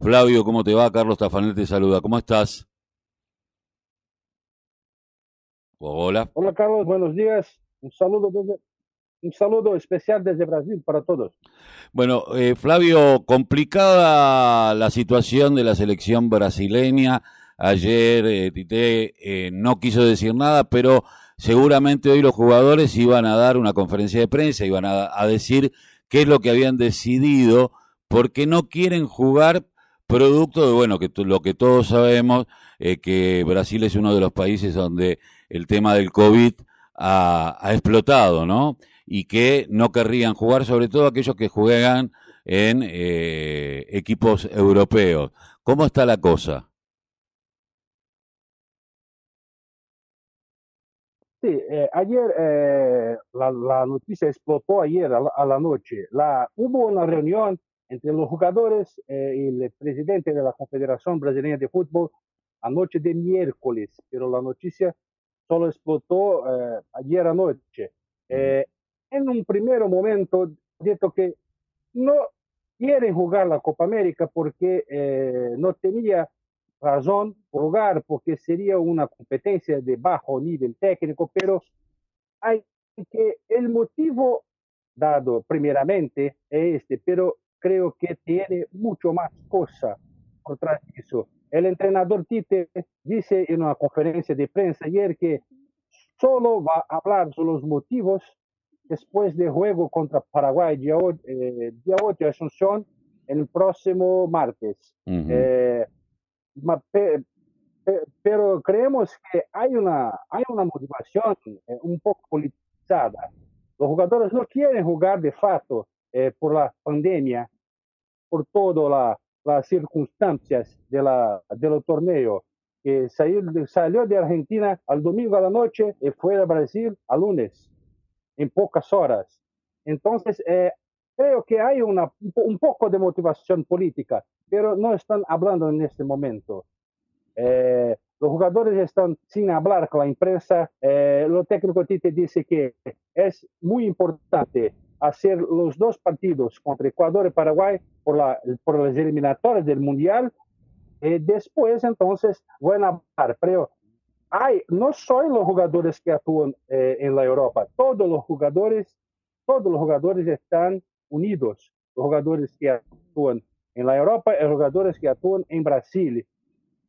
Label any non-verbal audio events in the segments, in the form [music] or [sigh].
Flavio, ¿cómo te va? Carlos Tafanel te saluda. ¿Cómo estás? Hola. Hola Carlos, buenos días. Un saludo un saludo especial desde Brasil para todos. Bueno, eh, Flavio, complicada la situación de la selección brasileña. Ayer eh, Tite eh, no quiso decir nada, pero seguramente hoy los jugadores iban a dar una conferencia de prensa, iban a, decir qué es lo que habían decidido, porque no quieren jugar producto de, bueno, que lo que todos sabemos, eh, que Brasil es uno de los países donde el tema del COVID ha, explotado, ¿no? Y que no querrían jugar, sobre todo aquellos que juegan en eh, equipos europeos. ¿Cómo está la cosa? Sí, eh, ayer eh, la, noticia explotó ayer a la, noche. La, hubo una reunión entre los jugadores eh, y el presidente de la Confederación Brasileña de Fútbol anoche de miércoles, pero la noticia solo explotó ayer anoche. en un primer momento, dijo que no quieren jugar la Copa América porque no tenía razón jugar porque sería una competencia de bajo nivel técnico, pero hay que el motivo dado primeramente es este, pero creo que tiene mucho más cosa de eso. El entrenador Tite dice en una conferencia de prensa ayer que solo va a hablar sobre los motivos después del juego contra Paraguay, día 8, eh, día 8 de Asunción, el próximo martes pero creemos que hay una, hay una motivación eh, un poco politizada. Los jugadores no quieren jugar de facto eh, por la pandemia, por todas las circunstancias de la, del torneo. Que salió, salió de Argentina al domingo a la noche y fue a Brasil al lunes, en pocas horas. Entonces, eh, creo que hay una, un poco de motivación política, pero no están hablando en este momento. Eh, los jugadores están sin hablar con la imprensa. Eh, lo técnico Tite dice que es muy importante hacer los dos partidos contra Ecuador y Paraguay por, la, por las eliminatorias del Mundial. Y después, entonces, van a hablar. Pero hay, no son los jugadores que actúan eh, en la Europa. Todos los jugadores, todos los jugadores están unidos. Los jugadores que actúan en la Europa los jugadores que actúan en Brasil.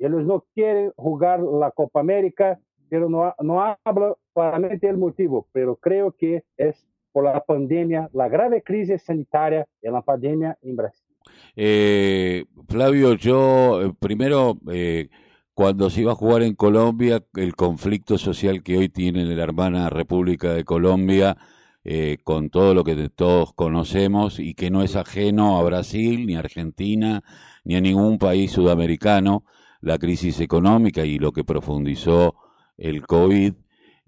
Ellos no quieren jugar la Copa América, pero no, no hablo claramente el motivo, pero creo que es por la pandemia, la grave crisis sanitaria y la pandemia en Brasil. Eh, Flavio, yo eh, primero, eh, cuando se iba a jugar en Colombia, el conflicto social que hoy tiene la hermana República de Colombia, con todo lo que todos conocemos y que no es ajeno a Brasil, ni a Argentina, ni a ningún país sudamericano, la crisis económica y lo que profundizó el COVID,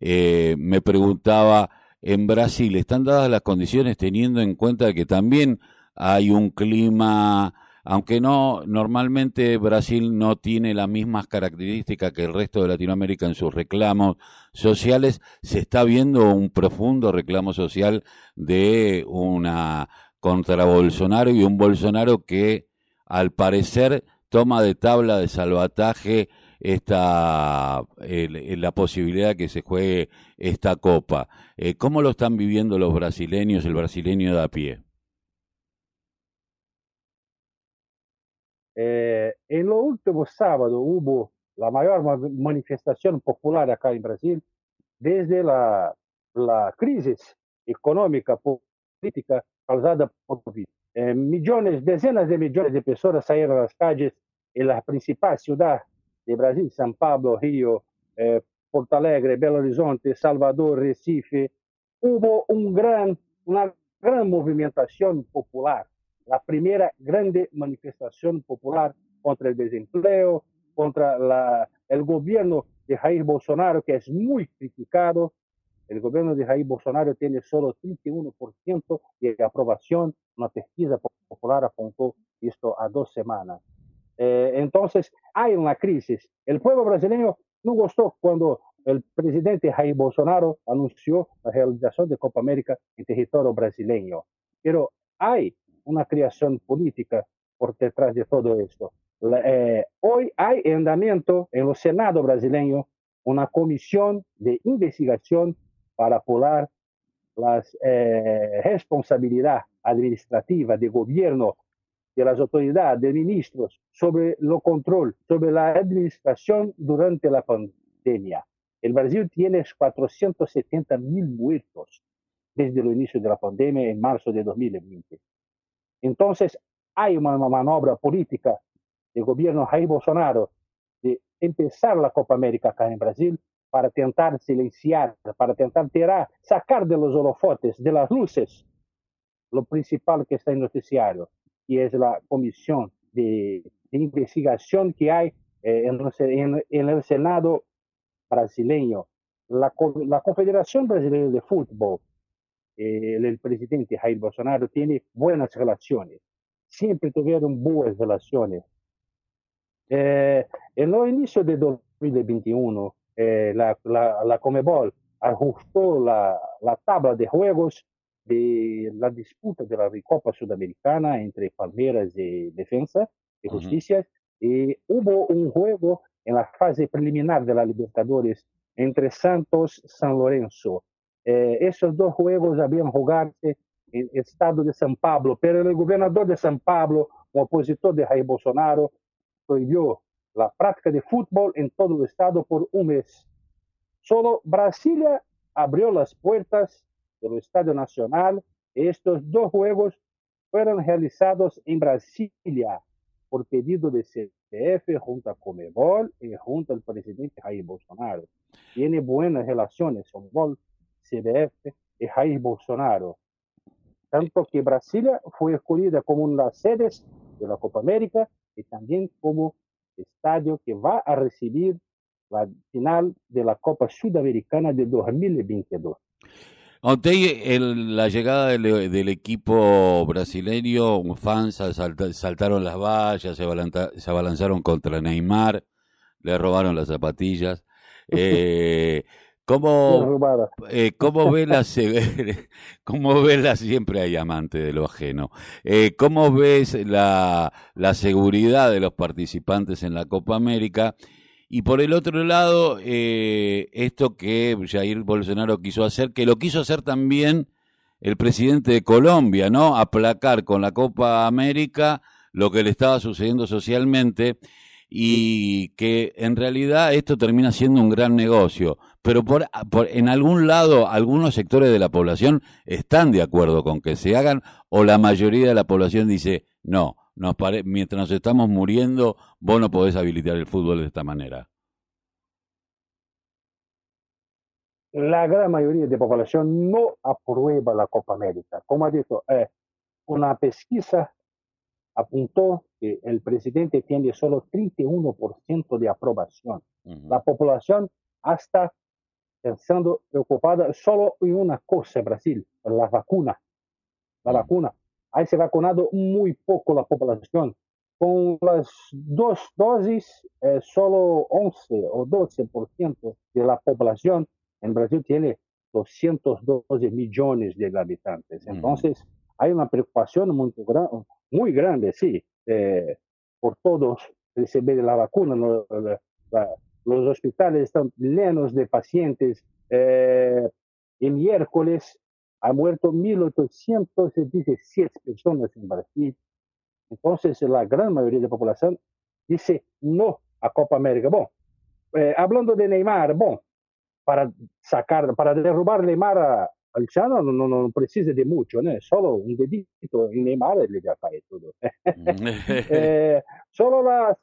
eh, me preguntaba, en Brasil, ¿están dadas las condiciones teniendo en cuenta que también hay un clima, aunque no, normalmente Brasil no tiene las mismas características que el resto de Latinoamérica en sus reclamos sociales, se está viendo un profundo reclamo social de una contra Bolsonaro y un Bolsonaro que al parecer toma de tabla de salvataje esta la posibilidad que se juegue esta copa. Eh, ¿Cómo lo están viviendo los brasileños, el brasileño de a pie? Eh, en lo último sábado hubo la mayor manifestación popular acá en Brasil desde la, crisis económica política causada por COVID. Eh, millones, decenas de millones de personas salieron a las calles en las principales ciudades de Brasil, São Paulo, Río, eh, Porto Alegre, Belo Horizonte, Salvador, Recife. Hubo un gran, una gran movimentación popular, la primera grande manifestación popular contra el desempleo, contra la, el gobierno de Jair Bolsonaro, que es muy criticado, el gobierno de Jair Bolsonaro tiene solo 31% de aprobación. Una pesquisa popular apuntó esto a dos semanas. Eh, entonces, hay una crisis. El pueblo brasileño no gustó cuando el presidente Jair Bolsonaro anunció la realización de Copa América en territorio brasileño. Pero hay una creación política por detrás de todo esto. Eh, hoy hay en andamiento en el Senado brasileño una comisión de investigación para apurar las eh, responsabilidad administrativa de gobierno de las autoridades, de ministros, sobre lo control, sobre la administración durante la pandemia. El Brasil tiene 470 mil muertos desde el inicio de la pandemia en marzo de 2020. Entonces, hay una manobra política del gobierno Jair Bolsonaro de empezar la Copa América acá en Brasil para tentar silenciar, para tentar tirar, sacar de los holofotes, de las luces, lo principal que está en el noticiario, y es la comisión de, investigación que hay eh, en, el Senado brasileño. La, la Confederación Brasileña de Fútbol, eh, el, presidente Jair Bolsonaro tiene buenas relaciones, siempre tuvieron buenas relaciones. Eh, en el inicio de 2021, eh, la, la, la, Comebol ajustó la, la, tabla de juegos de la disputa de la Recopa Sudamericana entre Palmeiras y Defensa y Justicia. Y hubo un juego en la fase preliminar de la Libertadores entre Santos y San Lorenzo. Eh, esos dos juegos habían jugarse en el estado de San Pablo, pero el gobernador de San Pablo, un opositor de Jair Bolsonaro, prohibió la práctica de fútbol en todo el estado por un mes. Solo Brasilia abrió las puertas del Estadio Nacional. Estos dos juegos fueron realizados en Brasilia por pedido de CBF junto a Comebol y junto al presidente Jair Bolsonaro. Tiene buenas relaciones con CBF y Jair Bolsonaro. Tanto que Brasilia fue escogida como una de las sedes de la Copa América y también como estadio que va a recibir la final de la Copa Sudamericana de 2022. El, la llegada del, equipo brasileño, fans saltaron las vallas, se, abalanzaron contra Neymar, le robaron las zapatillas. [laughs] Eh, ¿Cómo, eh, ¿Cómo ve la [laughs] [laughs] cómo ve la siempre hay amante de lo ajeno? Eh, ¿Cómo ves la, la, seguridad de los participantes en la Copa América? Y por el otro lado, eh, esto que Jair Bolsonaro quiso hacer, que lo quiso hacer también el presidente de Colombia, ¿no? Aplacar con la Copa América lo que le estaba sucediendo socialmente y que en realidad esto termina siendo un gran negocio. Pero por, en algún lado, algunos sectores de la población están de acuerdo con que se hagan o la mayoría de la población dice, no, nos mientras nos estamos muriendo, vos no podés habilitar el fútbol de esta manera. La gran mayoría de la población no aprueba la Copa América. Como ha dicho, eh, una pesquisa apuntó que el presidente tiene solo 31% de aprobación. La población hasta pensando preocupada solo en una cosa, Brasil, la vacuna. La vacuna. Hay se vacunado muy poco la población. Con las dos dosis, eh, solo 11 o 12% de la población en Brasil tiene 212 millones de habitantes. Entonces, hay una preocupación muy, muy grande, sí, eh, por todos recibir la vacuna. los hospitales están llenos de pacientes. Eh, el miércoles ha muerto 1.817 personas en Brasil. Entonces, la gran mayoría de la población dice no a Copa América. Bueno, eh, hablando de Neymar, bueno, para sacar, para derrubar Neymar a, Alciano non, non, non, precisa di molto, né? solo un dedito in Neymar e già fai tutto. eh, solo la...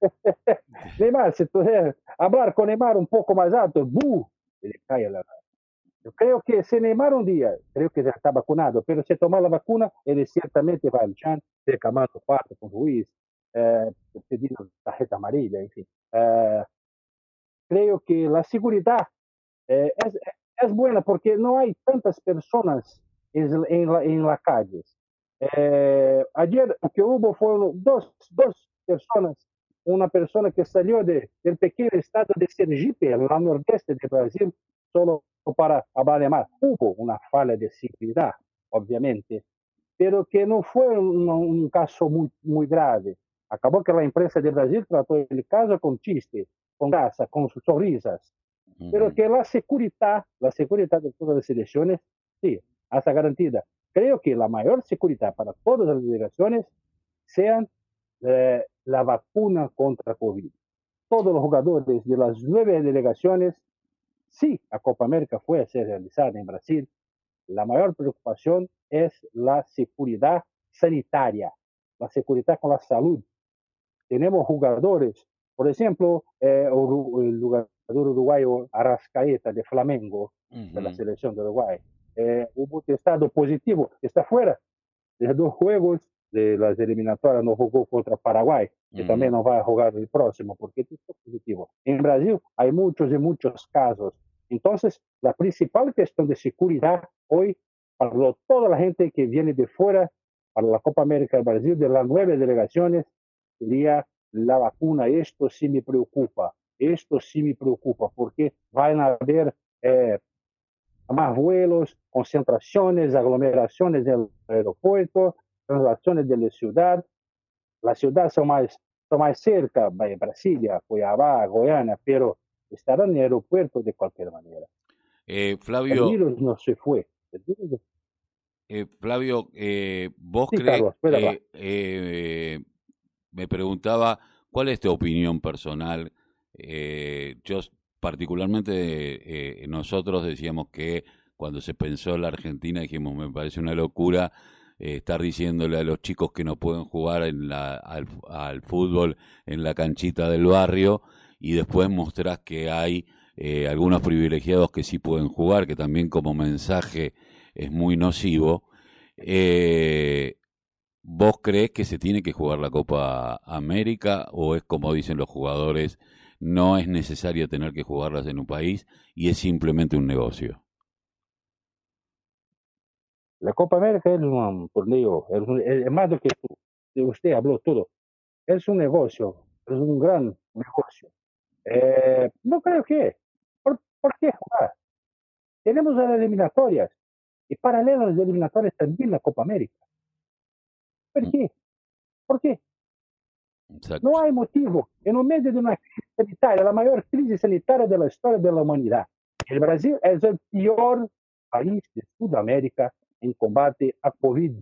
[laughs] Neymar, se tu eh, hablar con Neymar un poco más alto, ¡buh! le cae la... Yo creo que si Neymar un día, creo que ya está vacunado, pero si toma la vacuna, él ciertamente va al Chan, reclamando parte con Ruiz, eh, pidiendo tarjeta amarilla, en fin. Eh, creo que la seguridad eh, es, es buena porque no hay tantas personas en, la, calle. Eh, ayer lo que hubo fueron dos, dos personas, una persona que salió de, del pequeño estado de Sergipe, la nordeste de Brasil, solo para Abalemar. Hubo una falla de seguridad, obviamente, pero que no fue un, un caso muy, muy grave. Acabó que la imprensa de Brasil trató el caso con chiste, con gracia, con sus sonrisas, pero que la seguridad, la seguridad de todas las elecciones, sí, hasta garantida. Creo que la mayor seguridad para todas las delegaciones sean eh, la vacuna contra COVID. Todos los jugadores de las nueve delegaciones, si la Copa América fue a ser realizada en Brasil, la mayor preocupación es la seguridad sanitaria, la seguridad con la salud. Tenemos jugadores, por ejemplo, eh, el jugador uruguayo Arrascaeta de Flamengo, de la selección de Uruguay, eh, hubo testado positivo, está fuera de dos juegos de las eliminatorias, no jugó contra Paraguay, que también no va a jugar el próximo porque está positivo. En Brasil hay muchos y muchos casos. Entonces, la principal cuestión de seguridad hoy para toda la gente que viene de fuera para la Copa América de Brasil, de las nueve delegaciones, sería la vacuna. Esto sí me preocupa. Esto sí me preocupa porque van a haber eh, más vuelos, concentraciones, aglomeraciones en el aeropuerto, translaciones de la ciudad. Las ciudades son más, son más cerca, Brasilia, Cuiabá, Goiânia, pero estarán en el aeropuerto de cualquier manera. Eh, Flavio. El virus no se fue. Eh, Flavio, eh, vos crees. Eh, me preguntaba, ¿cuál es tu opinión personal? Eh, yo, particularmente, nosotros decíamos que cuando se pensó en la Argentina, dijimos, me parece una locura estar diciéndole a los chicos que no pueden jugar en la, al, fútbol en la canchita del barrio y después mostrás que hay eh, algunos privilegiados que sí pueden jugar, que también como mensaje es muy nocivo. Eh, ¿Vos crees que se tiene que jugar la Copa América o es como dicen los jugadores, no es necesario tener que jugarlas en un país y es simplemente un negocio? La Copa América es un torneo, es, más de que usted habló todo. Es un negocio, es un gran negocio. Eh, no creo que. ¿Por, ¿Por, qué jugar? Tenemos las eliminatorias y paralelo a las eliminatorias también la Copa América. ¿Por qué? ¿Por qué? No hay motivo. En medio de una crisis sanitaria, la mayor crisis sanitaria de la historia de la humanidad, el Brasil es el peor país de Sudamérica en combate a COVID.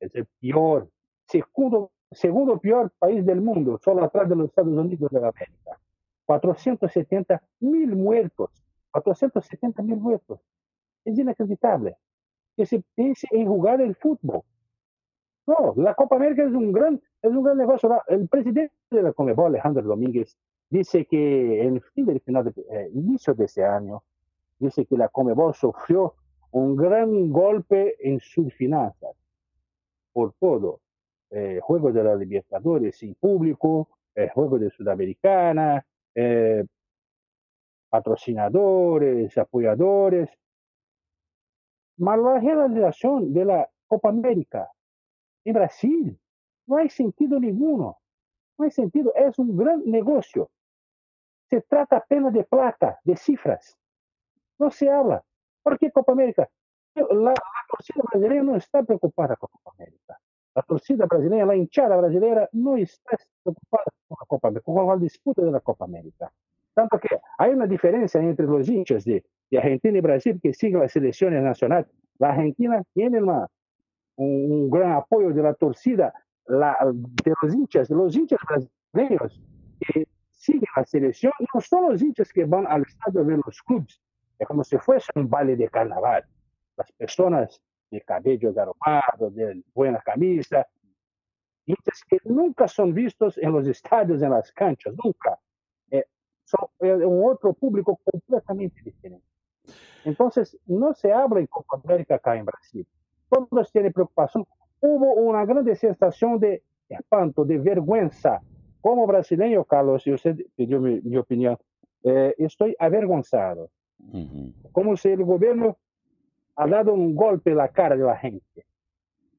Es el peor, segundo, segundo peor país del mundo, solo atrás de los Estados Unidos de América. 470 mil muertos, 470 mil muertos. Es inacreditable que se piense en jugar el fútbol. No, la Copa América es un gran, es un gran negocio. El presidente de la Comebol, Alejandro Domínguez, dice que en el fin del final de, eh, inicio de ese año, dice que la Comebol sufrió un gran golpe en sus finanzas por todo. Eh, juegos de la Libertadores sin público, eh, Juegos de Sudamericana, eh, patrocinadores, apoyadores. Mas la realización de la Copa América en Brasil no hay sentido ninguno. No hay sentido, es un gran negocio. Se trata apenas de plata, de cifras. No se habla ¿Por qué Copa América? La, torcida brasileña no está preocupada con Copa América. La torcida brasileña, la hinchada brasileña no está preocupada con la Copa América, con la disputa de la Copa América. Tanto que hay una diferencia entre los hinchas de, Argentina y Brasil que siguen las selecciones nacionales. La Argentina tiene un, gran apoyo de la torcida de los hinchas, los hinchas brasileños que siguen la selección, no son los hinchas que van al estadio de los clubes, es como si fuese un baile de carnaval. Las personas de cabello aromado, de buena camisa, que nunca son vistos en los estadios, en las canchas, nunca. Eh, son eh, un otro público completamente diferente. Entonces, no se habla en Copa América acá en Brasil. Todos tienen preocupación. Hubo una gran sensación de espanto, de vergüenza. Como brasileño, Carlos, y usted pidió mi, mi opinión, eh, estoy avergonzado como si el gobierno ha dado un golpe en la cara de la gente.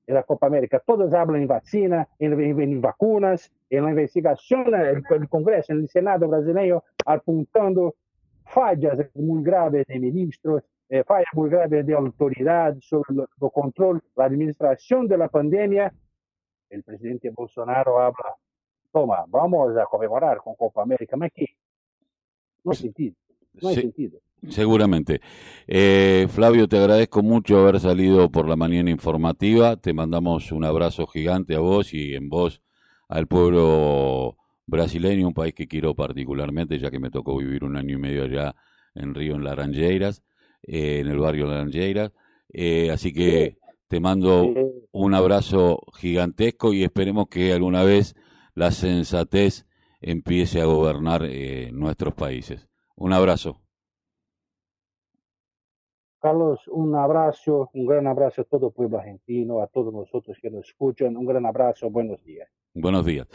En la Copa América, todos hablan en vacina, en, vacunas, en la investigación, el, el Congreso, en el Senado brasileño, apuntando fallas muy graves de ministros, eh, falla muy grave de autoridad sobre el control, la administración de la pandemia, el presidente Bolsonaro habla, toma, vamos a conmemorar con Copa América, ¿me qué? No hay sentido, no hay sentido. Seguramente. Eh, Flavio, te agradezco mucho haber salido por la mañana informativa. Te mandamos un abrazo gigante a vos y en vos al pueblo brasileño, un país que quiero particularmente, ya que me tocó vivir un año y medio allá en Río, en Laranjeiras, eh, en el barrio Laranjeiras. Eh, así que te mando un abrazo gigantesco y esperemos que alguna vez la sensatez empiece a gobernar eh, nuestros países. Un abrazo. Carlos, un abrazo, un gran abrazo a todo el pueblo argentino, a todos nosotros que nos escuchan. Un gran abrazo, buenos días. Buenos días.